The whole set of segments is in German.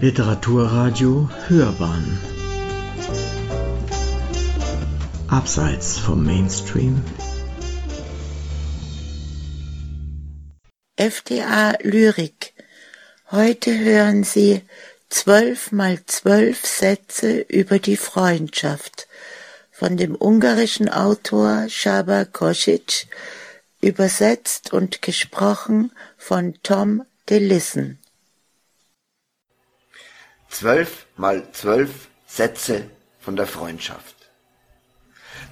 Literaturradio Hörbahn. Abseits vom Mainstream. FDA Lyrik. Heute hören Sie zwölf mal zwölf Sätze über die Freundschaft von dem ungarischen Autor Csaba Kosic, übersetzt und gesprochen von Tom DeLissen. Zwölf mal zwölf Sätze von der Freundschaft.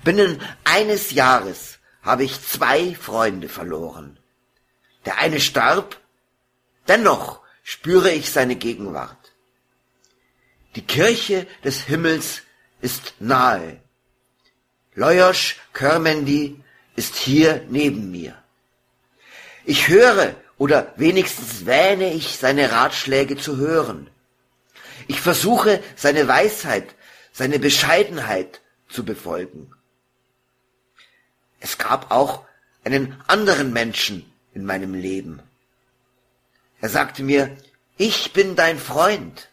Binnen eines Jahres habe ich zwei Freunde verloren. Der eine starb, dennoch spüre ich seine Gegenwart. Die Kirche des Himmels ist nahe. Lajos Körmendi ist hier neben mir. Ich höre oder wenigstens wähne ich seine Ratschläge zu hören. Ich versuche seine Weisheit, seine Bescheidenheit zu befolgen. Es gab auch einen anderen Menschen in meinem Leben. Er sagte mir, ich bin dein Freund.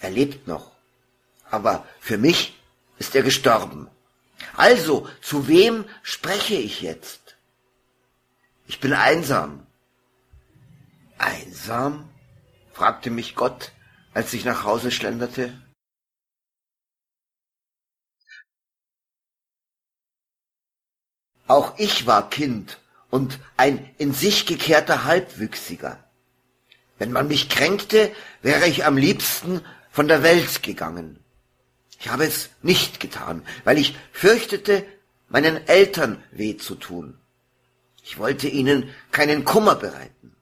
Er lebt noch, aber für mich ist er gestorben. Also, zu wem spreche ich jetzt? Ich bin einsam. Einsam? Fragte mich Gott, als ich nach Hause schlenderte. Auch ich war Kind und ein in sich gekehrter Halbwüchsiger. Wenn man mich kränkte, wäre ich am liebsten von der Welt gegangen. Ich habe es nicht getan, weil ich fürchtete, meinen Eltern weh zu tun. Ich wollte ihnen keinen Kummer bereiten.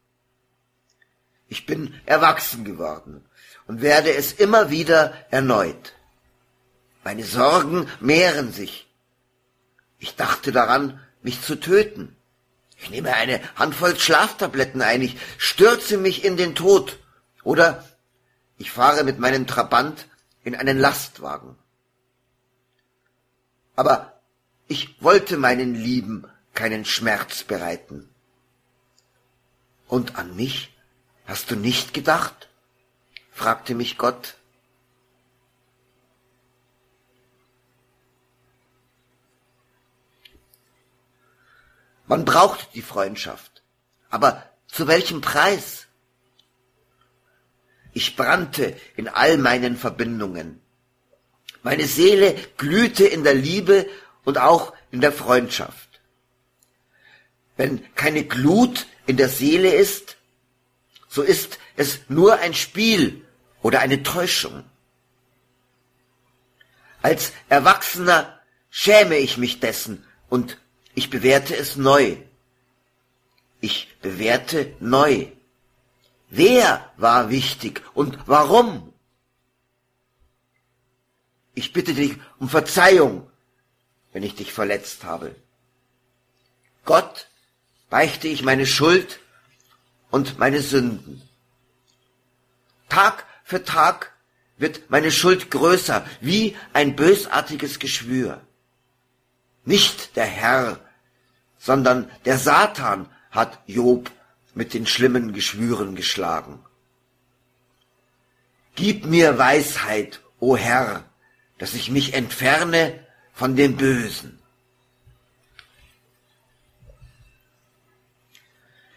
Ich bin erwachsen geworden und werde es immer wieder erneut. Meine Sorgen mehren sich. Ich dachte daran, mich zu töten. Ich nehme eine Handvoll Schlaftabletten ein, ich stürze mich in den Tod. Oder ich fahre mit meinem Trabant in einen Lastwagen. Aber ich wollte meinen Lieben keinen Schmerz bereiten. Und an mich Hast du nicht gedacht? fragte mich Gott. Man braucht die Freundschaft, aber zu welchem Preis? Ich brannte in all meinen Verbindungen. Meine Seele glühte in der Liebe und auch in der Freundschaft. Wenn keine Glut in der Seele ist, so ist es nur ein Spiel oder eine Täuschung. Als Erwachsener schäme ich mich dessen und ich bewerte es neu. Ich bewerte neu. Wer war wichtig und warum? Ich bitte dich um Verzeihung, wenn ich dich verletzt habe. Gott beichte ich meine Schuld und meine Sünden. Tag für Tag wird meine Schuld größer, wie ein bösartiges Geschwür. Nicht der Herr, sondern der Satan hat Job mit den schlimmen Geschwüren geschlagen. Gib mir Weisheit, o Herr, dass ich mich entferne von dem Bösen.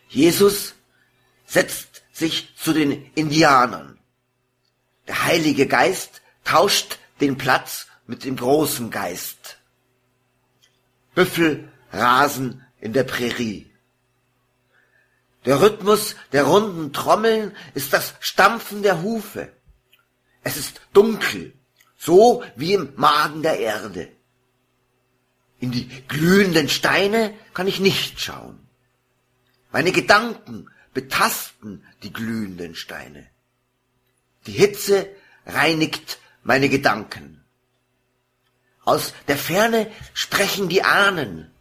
Jesus setzt sich zu den Indianern. Der Heilige Geist tauscht den Platz mit dem großen Geist. Büffel rasen in der Prärie. Der Rhythmus der runden Trommeln ist das Stampfen der Hufe. Es ist dunkel, so wie im Magen der Erde. In die glühenden Steine kann ich nicht schauen. Meine Gedanken betasten die glühenden Steine. Die Hitze reinigt meine Gedanken. Aus der Ferne sprechen die Ahnen.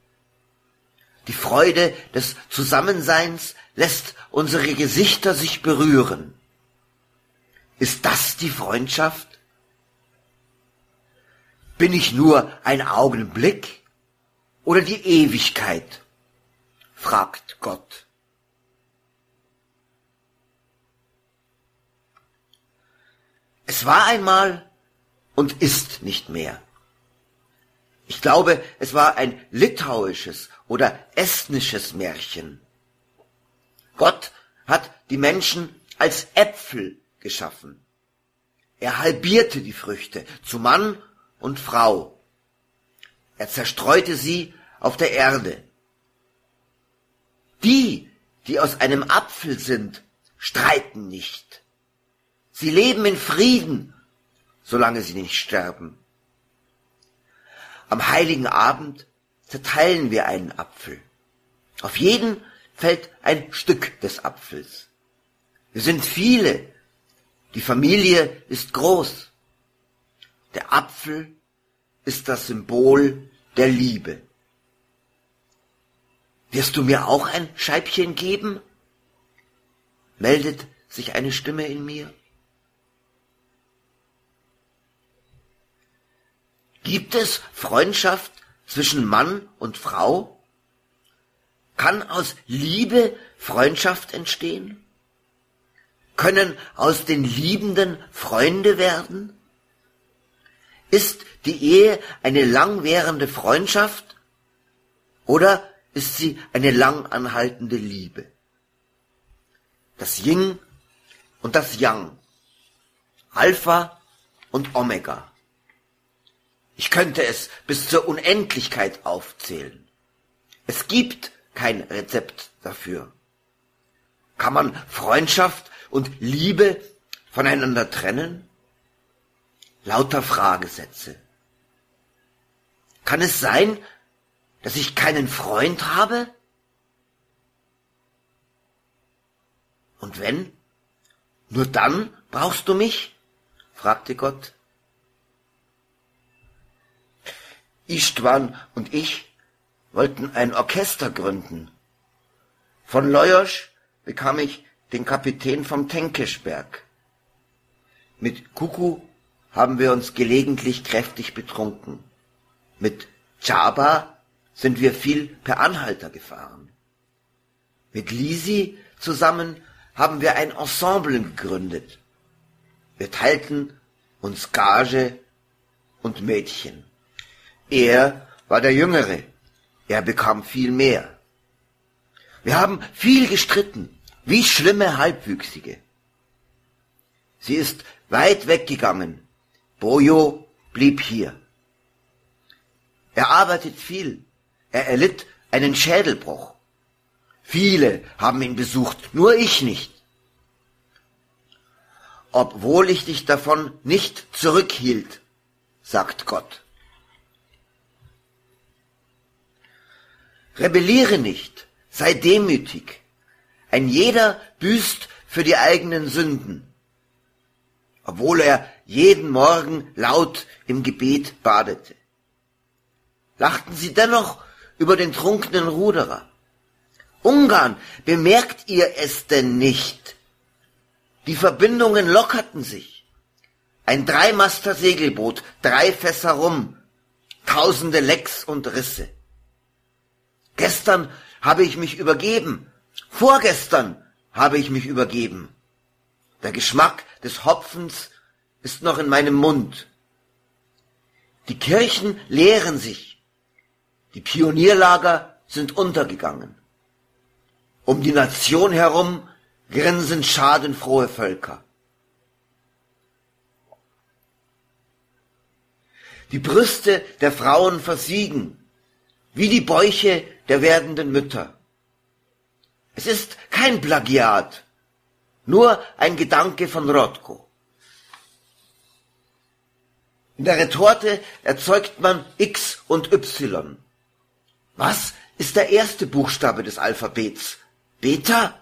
Die Freude des Zusammenseins lässt unsere Gesichter sich berühren. Ist das die Freundschaft? Bin ich nur ein Augenblick oder die Ewigkeit? fragt Gott. Es war einmal und ist nicht mehr. Ich glaube, es war ein litauisches oder estnisches Märchen. Gott hat die Menschen als Äpfel geschaffen. Er halbierte die Früchte zu Mann und Frau. Er zerstreute sie auf der Erde. Die, die aus einem Apfel sind, streiten nicht. Sie leben in Frieden, solange sie nicht sterben. Am heiligen Abend zerteilen wir einen Apfel. Auf jeden fällt ein Stück des Apfels. Wir sind viele. Die Familie ist groß. Der Apfel ist das Symbol der Liebe. Wirst du mir auch ein Scheibchen geben? meldet sich eine Stimme in mir. Gibt es Freundschaft zwischen Mann und Frau? Kann aus Liebe Freundschaft entstehen? Können aus den Liebenden Freunde werden? Ist die Ehe eine langwährende Freundschaft oder ist sie eine lang anhaltende Liebe? Das Yin und das Yang, Alpha und Omega. Ich könnte es bis zur Unendlichkeit aufzählen. Es gibt kein Rezept dafür. Kann man Freundschaft und Liebe voneinander trennen? Lauter Fragesätze. Kann es sein, dass ich keinen Freund habe? Und wenn? Nur dann brauchst du mich? fragte Gott. Istvan und ich wollten ein Orchester gründen. Von Leuersch bekam ich den Kapitän vom Tenkeschberg. Mit Kuku haben wir uns gelegentlich kräftig betrunken. Mit Chaba sind wir viel per Anhalter gefahren. Mit Lisi zusammen haben wir ein Ensemble gegründet. Wir teilten uns Gage und Mädchen. Er war der Jüngere. Er bekam viel mehr. Wir haben viel gestritten, wie schlimme Halbwüchsige. Sie ist weit weggegangen. Bojo blieb hier. Er arbeitet viel. Er erlitt einen Schädelbruch. Viele haben ihn besucht, nur ich nicht. Obwohl ich dich davon nicht zurückhielt, sagt Gott. Rebelliere nicht, sei demütig. Ein jeder büßt für die eigenen Sünden. Obwohl er jeden Morgen laut im Gebet badete. Lachten sie dennoch über den trunkenen Ruderer. Ungarn, bemerkt ihr es denn nicht? Die Verbindungen lockerten sich. Ein Dreimaster Segelboot, drei Fässer rum, tausende Lecks und Risse. Gestern habe ich mich übergeben. Vorgestern habe ich mich übergeben. Der Geschmack des Hopfens ist noch in meinem Mund. Die Kirchen leeren sich. Die Pionierlager sind untergegangen. Um die Nation herum grinsen schadenfrohe Völker. Die Brüste der Frauen versiegen, wie die Bäuche der werdenden Mütter. Es ist kein Plagiat, nur ein Gedanke von Rothko. In der Retorte erzeugt man X und Y. Was ist der erste Buchstabe des Alphabets? Beta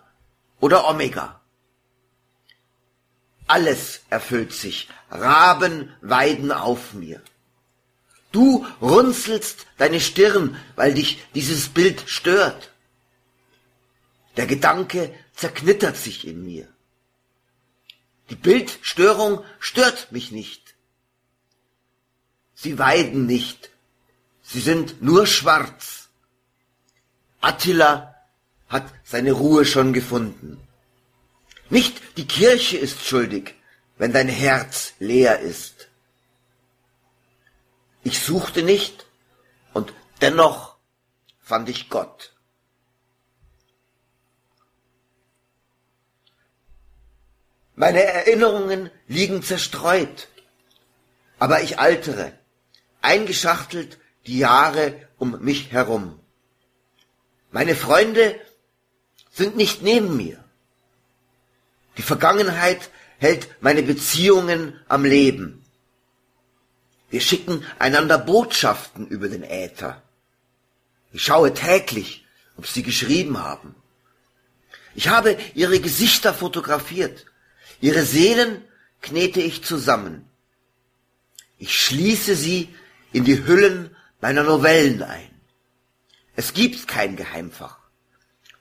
oder Omega? Alles erfüllt sich. Raben weiden auf mir. Du runzelst deine Stirn, weil dich dieses Bild stört. Der Gedanke zerknittert sich in mir. Die Bildstörung stört mich nicht. Sie weiden nicht. Sie sind nur schwarz. Attila hat seine Ruhe schon gefunden. Nicht die Kirche ist schuldig, wenn dein Herz leer ist. Ich suchte nicht und dennoch fand ich Gott. Meine Erinnerungen liegen zerstreut, aber ich altere, eingeschachtelt die Jahre um mich herum. Meine Freunde sind nicht neben mir. Die Vergangenheit hält meine Beziehungen am Leben. Wir schicken einander Botschaften über den Äther. Ich schaue täglich, ob sie geschrieben haben. Ich habe ihre Gesichter fotografiert. Ihre Seelen knete ich zusammen. Ich schließe sie in die Hüllen meiner Novellen ein. Es gibt kein Geheimfach.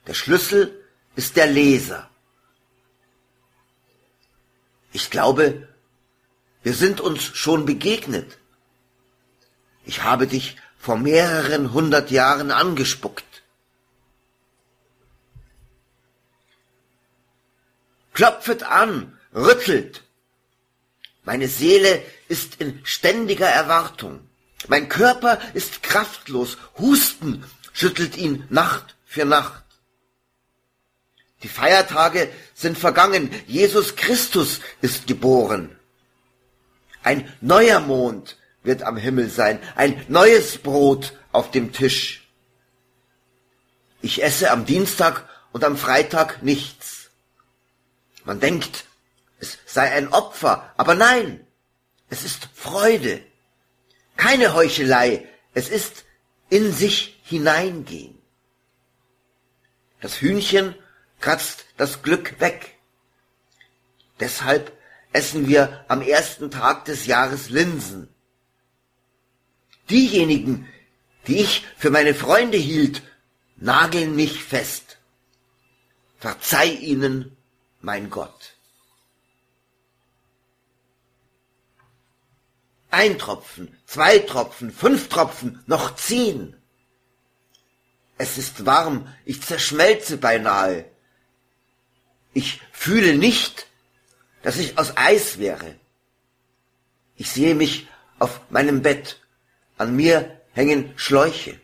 Der Schlüssel ist der Leser. Ich glaube, wir sind uns schon begegnet. Ich habe dich vor mehreren hundert Jahren angespuckt. Klopfet an, rüttelt. Meine Seele ist in ständiger Erwartung. Mein Körper ist kraftlos. Husten schüttelt ihn Nacht für Nacht. Die Feiertage sind vergangen. Jesus Christus ist geboren. Ein neuer Mond wird am Himmel sein. Ein neues Brot auf dem Tisch. Ich esse am Dienstag und am Freitag nichts. Man denkt, es sei ein Opfer, aber nein, es ist Freude. Keine Heuchelei, es ist in sich hineingehen. Das Hühnchen kratzt das Glück weg. Deshalb essen wir am ersten Tag des Jahres Linsen. Diejenigen, die ich für meine Freunde hielt, nageln mich fest. Verzeih ihnen, mein Gott. Ein Tropfen, zwei Tropfen, fünf Tropfen, noch zehn. Es ist warm, ich zerschmelze beinahe. Ich fühle nicht, dass ich aus Eis wäre. Ich sehe mich auf meinem Bett. An mir hängen Schläuche.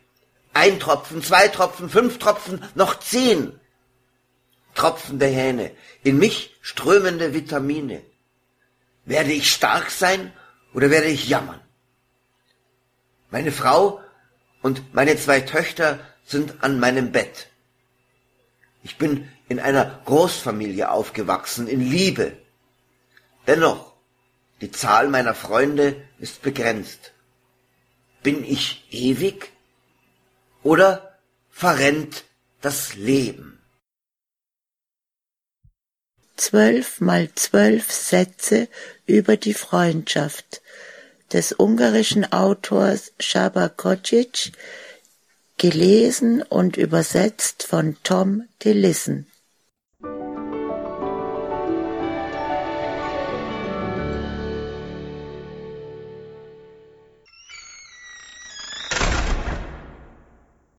Ein Tropfen, zwei Tropfen, fünf Tropfen, noch zehn. Tropfende Hähne, in mich strömende Vitamine. Werde ich stark sein oder werde ich jammern? Meine Frau und meine zwei Töchter sind an meinem Bett. Ich bin in einer Großfamilie aufgewachsen, in Liebe. Dennoch, die Zahl meiner Freunde ist begrenzt. Bin ich ewig oder verrennt das Leben? zwölf mal zwölf Sätze über die Freundschaft des ungarischen Autors Csaba Kocic, gelesen und übersetzt von Tom de Lissen.